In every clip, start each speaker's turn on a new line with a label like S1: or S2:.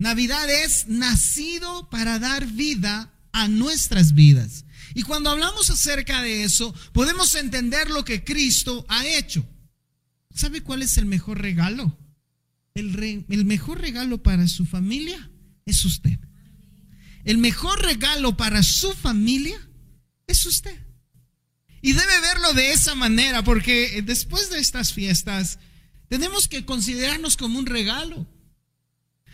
S1: Navidad es nacido para dar vida a nuestras vidas. Y cuando hablamos acerca de eso, podemos entender lo que Cristo ha hecho. ¿Sabe cuál es el mejor regalo? El, mejor regalo para su familia es usted. El mejor regalo para su familia es usted. Y debe verlo de esa manera, porque después de estas fiestas tenemos que considerarnos como un regalo.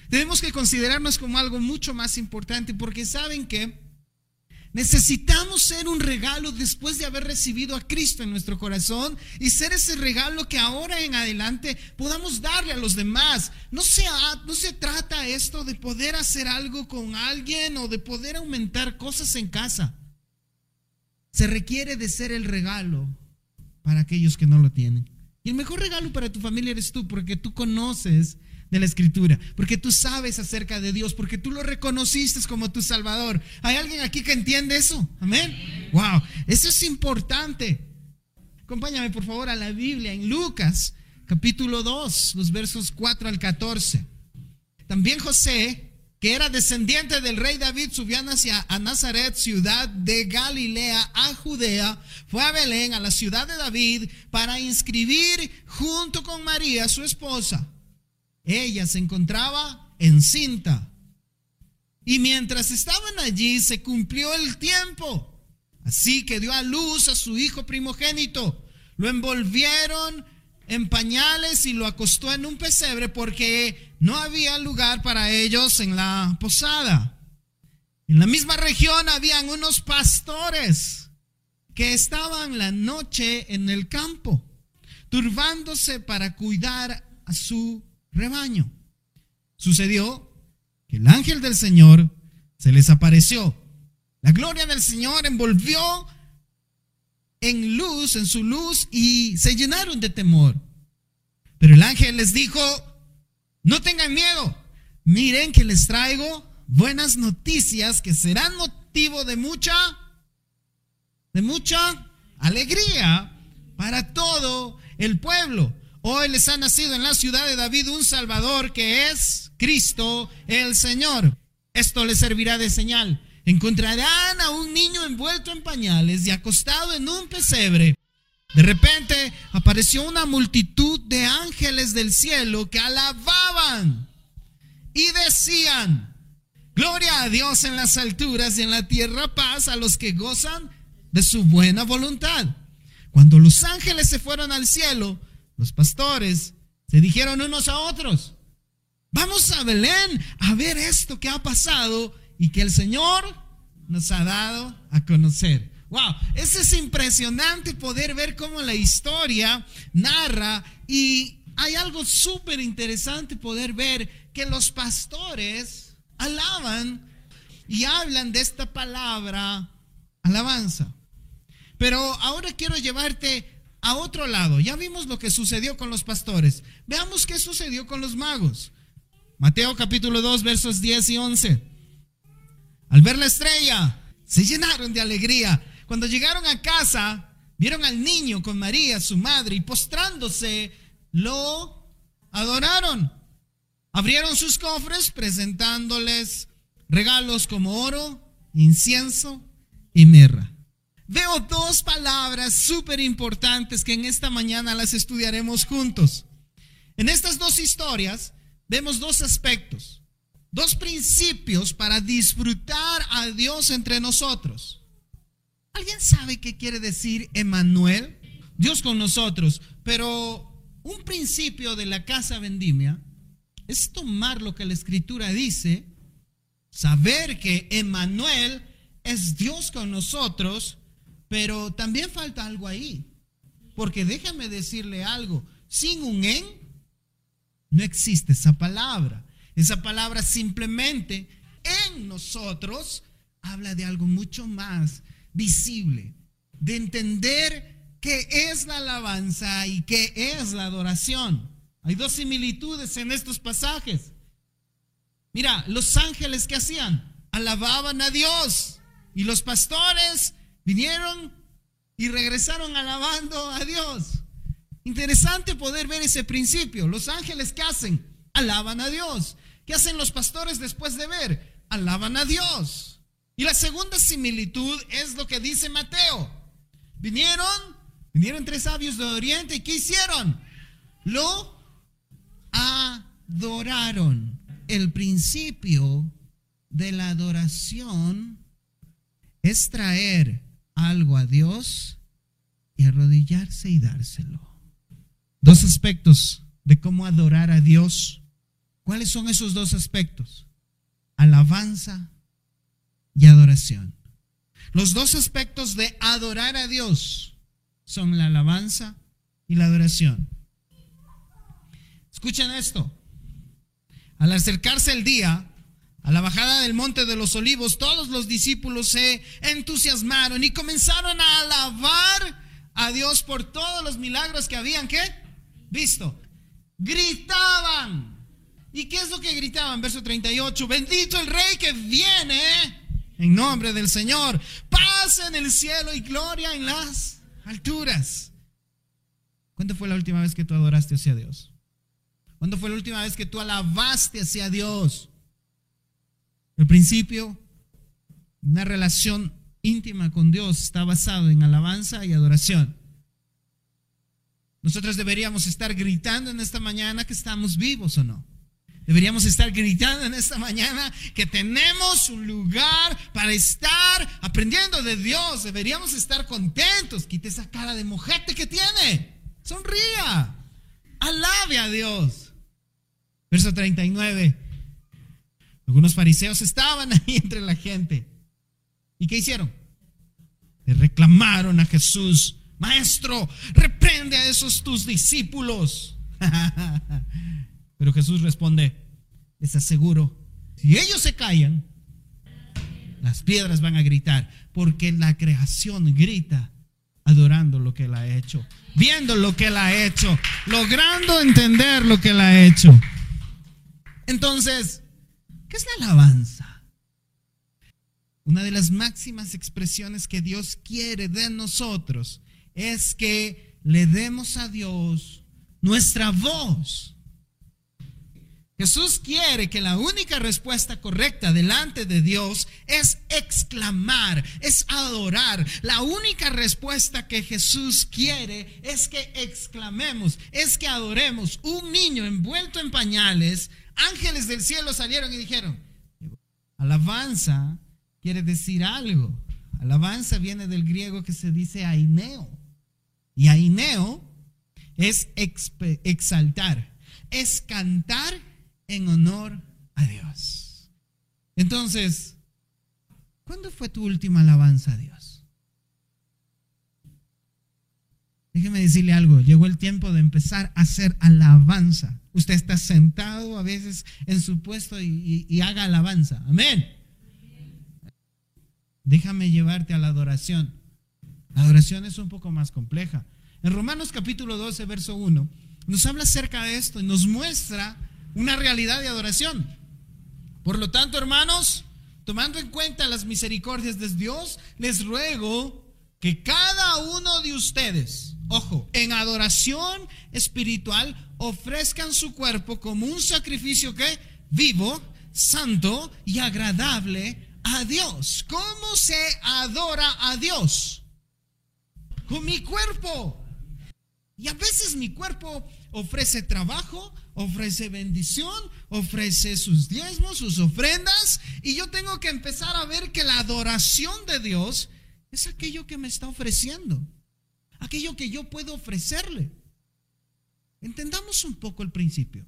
S1: Tenemos que considerarnos como algo mucho más importante, porque saben que necesitamos ser un regalo después de haber recibido a Cristo en nuestro corazón y ser ese regalo que ahora en adelante podamos darle a los demás. No se, no se trata esto de poder hacer algo con alguien o de poder aumentar cosas en casa se requiere de ser el regalo para aquellos que no lo tienen. Y el mejor regalo para tu familia eres tú, porque tú conoces de la escritura, porque tú sabes acerca de Dios, porque tú lo reconociste como tu Salvador. ¿Hay alguien aquí que entiende eso? Amén. Wow, eso es importante. Acompáñame por favor a la Biblia en Lucas capítulo 2, los versos 4 al 14. También José que era descendiente del rey David, subió hacia a Nazaret, ciudad de Galilea, a Judea, fue a Belén, a la ciudad de David, para inscribir junto con María, su esposa. Ella se encontraba encinta. Y mientras estaban allí, se cumplió el tiempo. Así que dio a luz a su hijo primogénito. Lo envolvieron en pañales y lo acostó en un pesebre porque no había lugar para ellos en la posada. En la misma región habían unos pastores que estaban la noche en el campo, turbándose para cuidar a su rebaño. Sucedió que el ángel del Señor se les apareció. La gloria del Señor envolvió en luz, en su luz, y se llenaron de temor. Pero el ángel les dijo, no tengan miedo, miren que les traigo buenas noticias que serán motivo de mucha, de mucha alegría para todo el pueblo. Hoy les ha nacido en la ciudad de David un Salvador que es Cristo el Señor. Esto les servirá de señal encontrarán a un niño envuelto en pañales y acostado en un pesebre. De repente apareció una multitud de ángeles del cielo que alababan y decían, Gloria a Dios en las alturas y en la tierra paz a los que gozan de su buena voluntad. Cuando los ángeles se fueron al cielo, los pastores se dijeron unos a otros, vamos a Belén a ver esto que ha pasado y que el Señor nos ha dado a conocer. Wow, eso es impresionante poder ver cómo la historia narra y hay algo súper interesante poder ver que los pastores alaban y hablan de esta palabra alabanza. Pero ahora quiero llevarte a otro lado. Ya vimos lo que sucedió con los pastores. Veamos qué sucedió con los magos. Mateo capítulo 2 versos 10 y 11. Al ver la estrella, se llenaron de alegría. Cuando llegaron a casa, vieron al niño con María, su madre, y postrándose, lo adoraron. Abrieron sus cofres presentándoles regalos como oro, incienso y mirra. Veo dos palabras súper importantes que en esta mañana las estudiaremos juntos. En estas dos historias vemos dos aspectos dos principios para disfrutar a Dios entre nosotros. ¿Alguien sabe qué quiere decir Emanuel? Dios con nosotros. Pero un principio de la casa vendimia es tomar lo que la escritura dice, saber que Emanuel es Dios con nosotros, pero también falta algo ahí. Porque déjame decirle algo, sin un en no existe esa palabra. Esa palabra simplemente en nosotros habla de algo mucho más visible, de entender qué es la alabanza y qué es la adoración. Hay dos similitudes en estos pasajes. Mira, los ángeles que hacían, alababan a Dios y los pastores vinieron y regresaron alabando a Dios. Interesante poder ver ese principio. Los ángeles que hacen, alaban a Dios. ¿Qué hacen los pastores después de ver? Alaban a Dios. Y la segunda similitud es lo que dice Mateo. Vinieron, vinieron tres sabios de Oriente y ¿qué hicieron? Lo adoraron. El principio de la adoración es traer algo a Dios y arrodillarse y dárselo. Dos aspectos de cómo adorar a Dios. ¿Cuáles son esos dos aspectos? Alabanza y adoración. Los dos aspectos de adorar a Dios son la alabanza y la adoración. Escuchen esto. Al acercarse el día, a la bajada del monte de los olivos, todos los discípulos se entusiasmaron y comenzaron a alabar a Dios por todos los milagros que habían, ¿qué? Visto. Gritaban. ¿Y qué es lo que gritaban? Verso 38. Bendito el rey que viene en nombre del Señor. Paz en el cielo y gloria en las alturas. ¿Cuándo fue la última vez que tú adoraste hacia Dios? ¿Cuándo fue la última vez que tú alabaste hacia Dios? El principio, una relación íntima con Dios está basado en alabanza y adoración. Nosotros deberíamos estar gritando en esta mañana que estamos vivos o no. Deberíamos estar gritando en esta mañana que tenemos un lugar para estar aprendiendo de Dios. Deberíamos estar contentos. Quite esa cara de mojete que tiene. Sonría. Alabe a Dios. Verso 39. Algunos fariseos estaban ahí entre la gente. ¿Y qué hicieron? Le reclamaron a Jesús, Maestro, reprende a esos tus discípulos. Pero Jesús responde, les aseguro, si ellos se callan, las piedras van a gritar, porque la creación grita adorando lo que Él ha hecho, viendo lo que Él ha hecho, logrando entender lo que Él ha hecho. Entonces, ¿qué es la alabanza? Una de las máximas expresiones que Dios quiere de nosotros es que le demos a Dios nuestra voz. Jesús quiere que la única respuesta correcta delante de Dios es exclamar, es adorar. La única respuesta que Jesús quiere es que exclamemos, es que adoremos. Un niño envuelto en pañales ángeles del cielo salieron y dijeron, alabanza quiere decir algo. Alabanza viene del griego que se dice aineo. Y aineo es exaltar, es cantar en honor a Dios. Entonces, ¿cuándo fue tu última alabanza a Dios? Déjeme decirle algo, llegó el tiempo de empezar a hacer alabanza. Usted está sentado a veces en su puesto y, haga alabanza. Amén. Déjame llevarte a la adoración. La adoración es un poco más compleja. En Romanos capítulo 12, verso 1, nos habla acerca de esto y nos muestra una realidad de adoración. Por lo tanto, hermanos, tomando en cuenta las misericordias de Dios, les ruego que cada uno de ustedes, ojo, en adoración espiritual ofrezcan su cuerpo como un sacrificio que vivo, santo y agradable a Dios. ¿Cómo se adora a Dios? Con mi cuerpo. Y a veces mi cuerpo ofrece trabajo, ofrece bendición, ofrece sus diezmos, sus ofrendas, y yo tengo que empezar a ver que la adoración de Dios es aquello que me está ofreciendo aquello que yo puedo ofrecerle. Entendamos un poco el principio.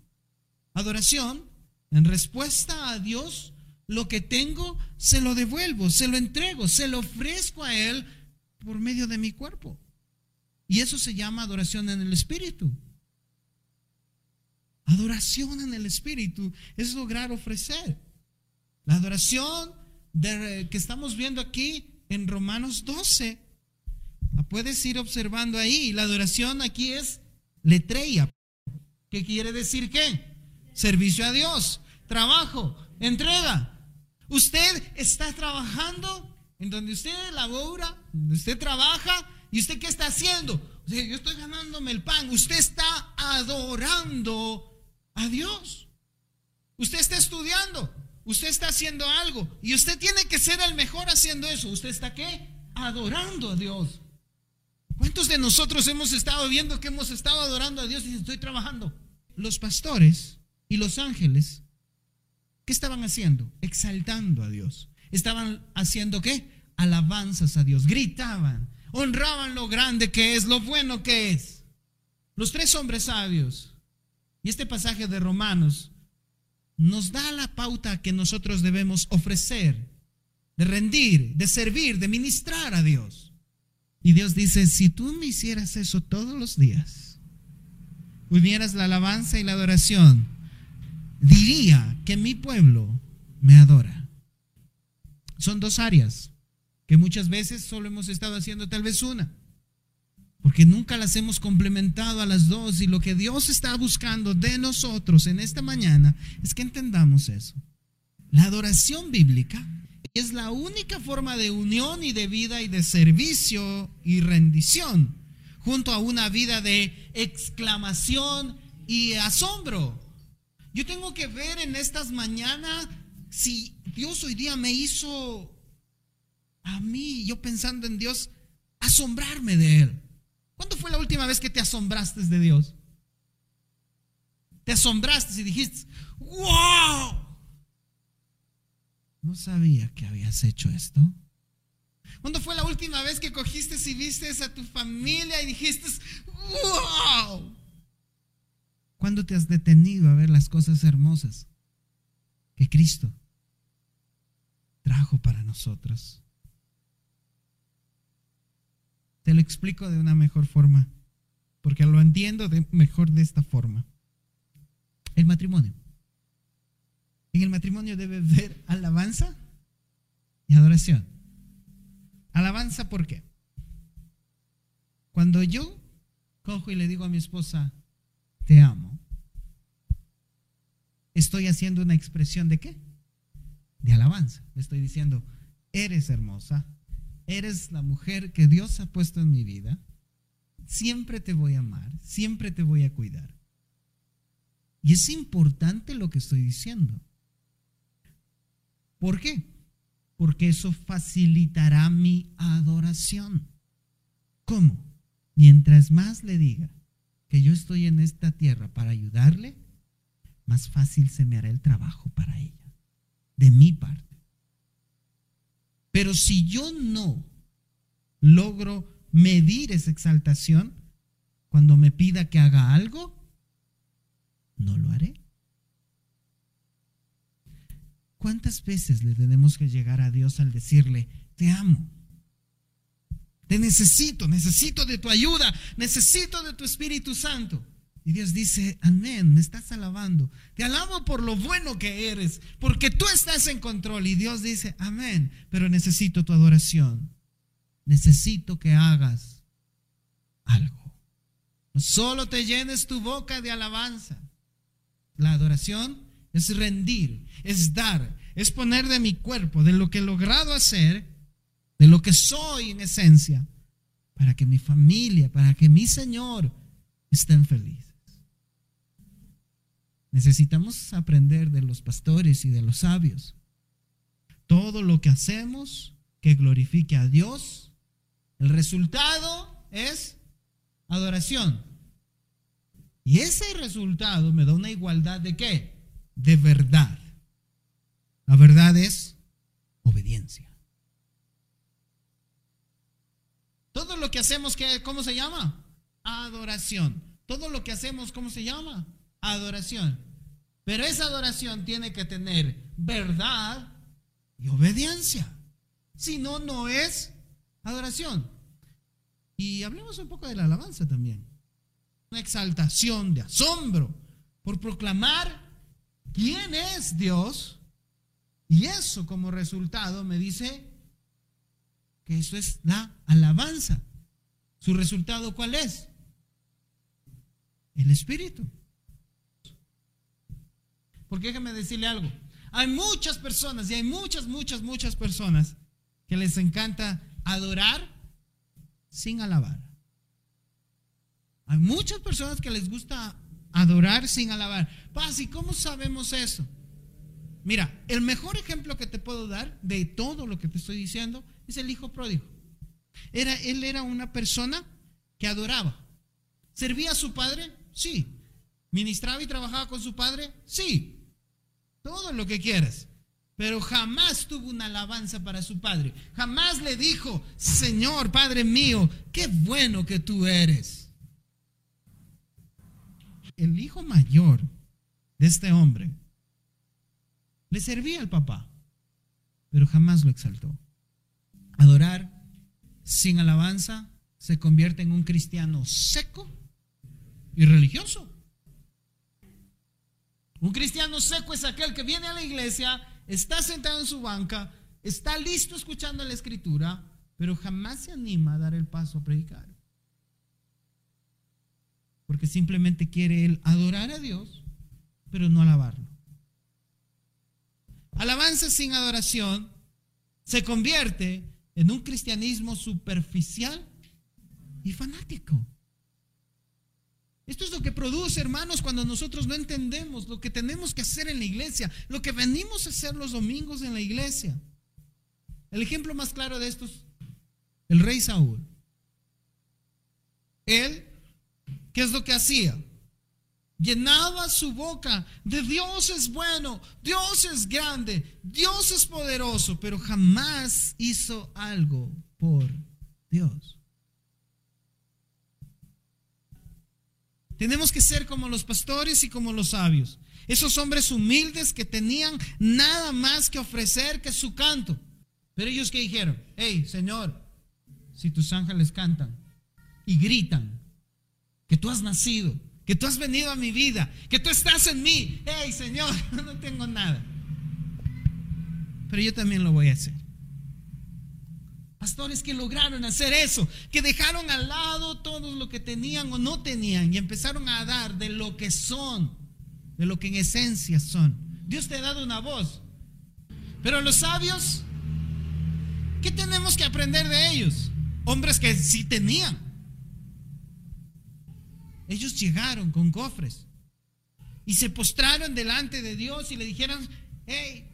S1: Adoración, en respuesta a Dios, lo que tengo, se lo devuelvo, se lo entrego, se lo ofrezco a Él por medio de mi cuerpo. Y eso se llama adoración en el Espíritu. Adoración en el Espíritu es lograr ofrecer. La adoración que estamos viendo aquí en Romanos 12 la puedes ir observando ahí. La adoración aquí es letreia. ¿Qué quiere decir qué? Servicio a Dios, trabajo, entrega. Usted está trabajando en donde usted labora, donde usted trabaja, y usted qué está haciendo? yo estoy ganándome el pan. Usted está adorando a Dios. Usted está estudiando, usted está haciendo algo y usted tiene que ser el mejor haciendo eso. ¿Usted está qué? Adorando a Dios. ¿Cuántos de nosotros hemos estado viendo que hemos estado adorando a Dios y estoy trabajando? Los pastores y los ángeles, ¿qué estaban haciendo? Exaltando a Dios. ¿Estaban haciendo qué? Alabanzas a Dios. Gritaban, honraban lo grande que es, lo bueno que es. Los tres hombres sabios. Y este pasaje de Romanos nos da la pauta que nosotros debemos ofrecer, de rendir, de servir, de ministrar a Dios. Y Dios dice, si tú me hicieras eso todos los días, unieras la alabanza y la adoración, diría que mi pueblo me adora. Son dos áreas que muchas veces solo hemos estado haciendo tal vez una, porque nunca las hemos complementado a las dos y lo que Dios está buscando de nosotros en esta mañana es que entendamos eso. La adoración bíblica es la única forma de unión y de vida y de servicio y rendición, junto a una vida de exclamación y asombro. Yo tengo que ver en estas mañanas si Dios hoy día me hizo a mí, yo pensando en Dios, asombrarme de Él. ¿Cuándo fue la última vez que te asombraste de Dios? Te asombraste y dijiste, wow, no sabía que habías hecho esto. ¿Cuándo fue la última vez que cogiste y viste a tu familia y dijiste, wow? ¿Cuándo te has detenido a ver las cosas hermosas que Cristo trajo para nosotros? Te lo explico de una mejor forma, porque lo entiendo mejor de esta forma. El matrimonio. En el matrimonio debe haber alabanza y adoración. Alabanza, ¿por qué? Cuando yo cojo y le digo a mi esposa, te amo, estoy haciendo una expresión de qué? De alabanza. Le estoy diciendo, eres hermosa, eres la mujer que Dios ha puesto en mi vida, siempre te voy a amar, siempre te voy a cuidar. Y es importante lo que estoy diciendo. ¿Por qué? Porque eso facilitará mi adoración. ¿Cómo? Mientras más le diga que yo estoy en esta tierra para ayudarle, más fácil se me hará el trabajo para ella, de mi parte. Pero si yo no logro medir esa exaltación, cuando me pida que haga algo, no lo haré. ¿Cuántas veces le tenemos que llegar a Dios al decirle, te amo? Te necesito, necesito de tu ayuda, necesito de tu Espíritu Santo. Y Dios dice, amén, me estás alabando. Te alabo por lo bueno que eres, porque tú estás en control. Y Dios dice, amén, pero necesito tu adoración. Necesito que hagas algo. No solo te llenes tu boca de alabanza. La adoración es rendir, es dar, es poner de mi cuerpo, de lo que he logrado hacer, de lo que soy en esencia, para que mi familia, para que mi Señor estén felices. Necesitamos aprender de los pastores y de los sabios. Todo lo que hacemos que glorifique a Dios, el resultado es adoración. Y ese resultado me da una igualdad de qué? De verdad. La verdad es obediencia. Todo lo que hacemos, ¿cómo se llama? Adoración. Todo lo que hacemos, ¿cómo se llama? Adoración. Pero esa adoración tiene que tener verdad y obediencia. Si no, no es adoración. Y hablemos un poco de la alabanza también. Una exaltación de asombro por proclamar quién es Dios. Y eso como resultado me dice que eso es la alabanza. ¿Su resultado cuál es? El Espíritu. Porque déjeme decirle algo. Hay muchas personas, y hay muchas, muchas, muchas personas que les encanta adorar sin alabar. Hay muchas personas que les gusta adorar sin alabar. Paz, ¿y cómo sabemos eso? Mira, el mejor ejemplo que te puedo dar de todo lo que te estoy diciendo es el hijo pródigo. Era, él era una persona que adoraba. ¿Servía a su padre? Sí. ¿Ministraba y trabajaba con su padre? Sí. Todo lo que quieras. Pero jamás tuvo una alabanza para su padre. Jamás le dijo, Señor, Padre mío, qué bueno que tú eres. El hijo mayor de este hombre le servía al papá, pero jamás lo exaltó. Adorar sin alabanza se convierte en un cristiano seco y religioso. Un cristiano seco es aquel que viene a la iglesia, está sentado en su banca, está listo escuchando la escritura, pero jamás se anima a dar el paso a predicar. Porque simplemente quiere él adorar a Dios, pero no alabarlo. Alabanza sin adoración se convierte en un cristianismo superficial y fanático. Esto es lo que produce, hermanos, cuando nosotros no entendemos lo que tenemos que hacer en la iglesia, lo que venimos a hacer los domingos en la iglesia. El ejemplo más claro de esto es el rey Saúl. Él, ¿qué es lo que hacía? Llenaba su boca de Dios es bueno, Dios es grande, Dios es poderoso, pero jamás hizo algo por Dios. Tenemos que ser como los pastores y como los sabios. Esos hombres humildes que tenían nada más que ofrecer que su canto. Pero ellos que dijeron, hey Señor, si tus ángeles cantan y gritan que tú has nacido, que tú has venido a mi vida, que tú estás en mí, hey Señor, no tengo nada. Pero yo también lo voy a hacer. Pastores que lograron hacer eso, que dejaron al lado todo lo que tenían o no tenían y empezaron a dar de lo que son, de lo que en esencia son. Dios te ha dado una voz. Pero los sabios, ¿qué tenemos que aprender de ellos? Hombres que sí tenían. Ellos llegaron con cofres y se postraron delante de Dios y le dijeron, hey,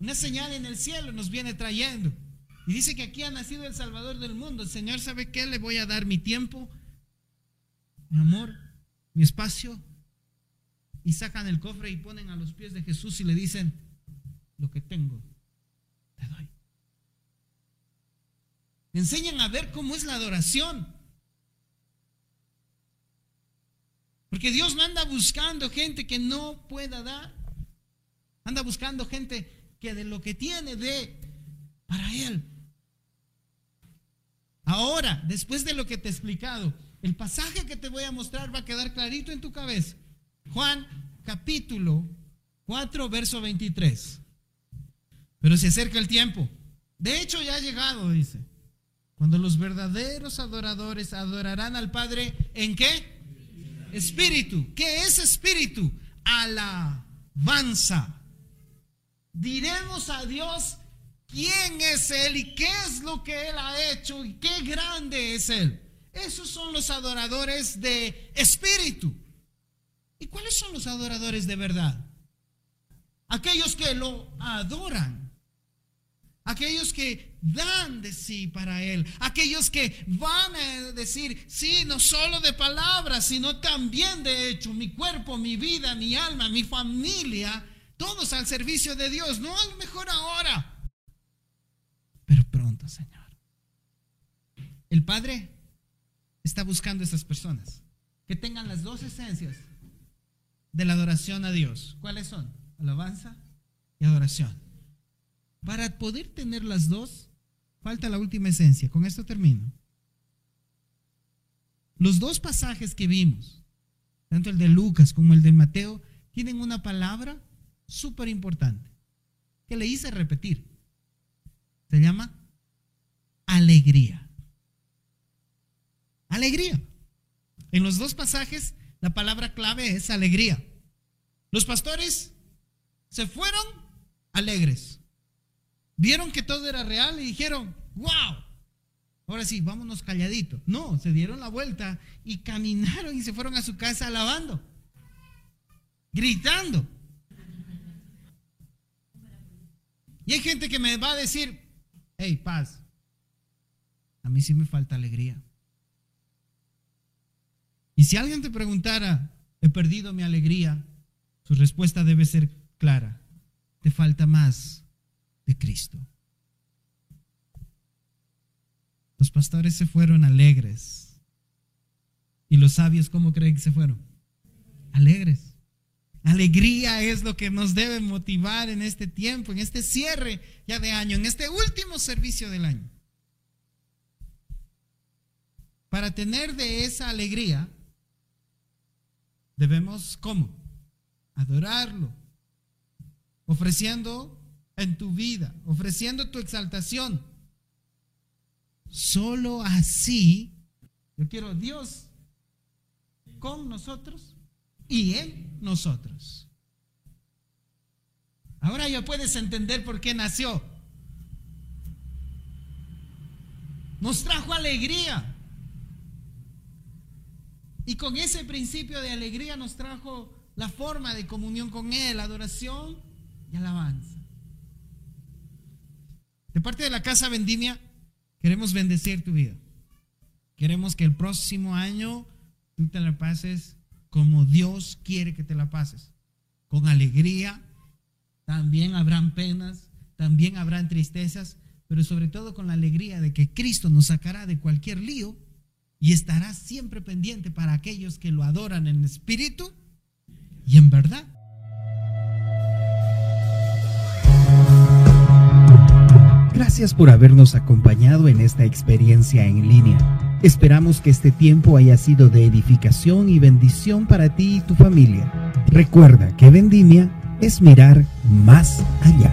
S1: una señal en el cielo nos viene trayendo. Y dice que aquí ha nacido el Salvador del mundo. El Señor sabe qué le voy a dar mi tiempo, mi amor, mi espacio. Y sacan el cofre y ponen a los pies de Jesús y le dicen, lo que tengo, te doy. enseñan a ver cómo es la adoración. Porque Dios no anda buscando gente que no pueda dar. Anda buscando gente que de lo que tiene dé para Él. Ahora, después de lo que te he explicado, el pasaje que te voy a mostrar va a quedar clarito en tu cabeza. Juan capítulo 4, verso 23. Pero se acerca el tiempo. De hecho, ya ha llegado, dice. Cuando los verdaderos adoradores adorarán al Padre, ¿en qué? Espíritu. ¿Qué es espíritu? Alabanza. Diremos a Dios quién es Él y qué es lo que Él ha hecho y qué grande es Él. Esos son los adoradores de espíritu. ¿Y cuáles son los adoradores de verdad? Aquellos que lo adoran. Aquellos que dan de sí para Él. Aquellos que van a decir, sí, no solo de palabras, sino también de hecho, mi cuerpo, mi vida, mi alma, mi familia, todos al servicio de Dios. No a lo mejor ahora, pero pronto, Señor. El Padre está buscando a esas personas que tengan las dos esencias de la adoración a Dios. ¿Cuáles son? Alabanza y adoración. Para poder tener las dos, falta la última esencia. Con esto termino. Los dos pasajes que vimos, tanto el de Lucas como el de Mateo, tienen una palabra súper importante que le hice repetir. Se llama alegría. Alegría. En los dos pasajes, la palabra clave es alegría. Los pastores se fueron alegres. Vieron que todo era real y dijeron, wow, ahora sí, vámonos calladitos. No, se dieron la vuelta y caminaron y se fueron a su casa alabando, gritando. Y hay gente que me va a decir, hey, paz, a mí sí me falta alegría. Y si alguien te preguntara, he perdido mi alegría, su respuesta debe ser clara, te falta más de Cristo. Los pastores se fueron alegres. ¿Y los sabios cómo creen que se fueron? Alegres. Alegría es lo que nos debe motivar en este tiempo, en este cierre ya de año, en este último servicio del año. Para tener de esa alegría, debemos, ¿cómo? Adorarlo, ofreciendo en tu vida, ofreciendo tu exaltación. Solo así, yo quiero Dios con nosotros y en nosotros. Ahora ya puedes entender por qué nació. Nos trajo alegría. Y con ese principio de alegría nos trajo la forma de comunión con Él, adoración y alabanza. De parte de la Casa Vendimia, queremos bendecir tu vida. Queremos que el próximo año tú te la pases como Dios quiere que te la pases. Con alegría, también habrán penas, también habrán tristezas, pero sobre todo con la alegría de que Cristo nos sacará de cualquier lío y estará siempre pendiente para aquellos que lo adoran en espíritu y en verdad.
S2: Gracias por habernos acompañado en esta experiencia en línea. Esperamos que este tiempo haya sido de edificación y bendición para ti y tu familia. Recuerda que vendimia es mirar más allá.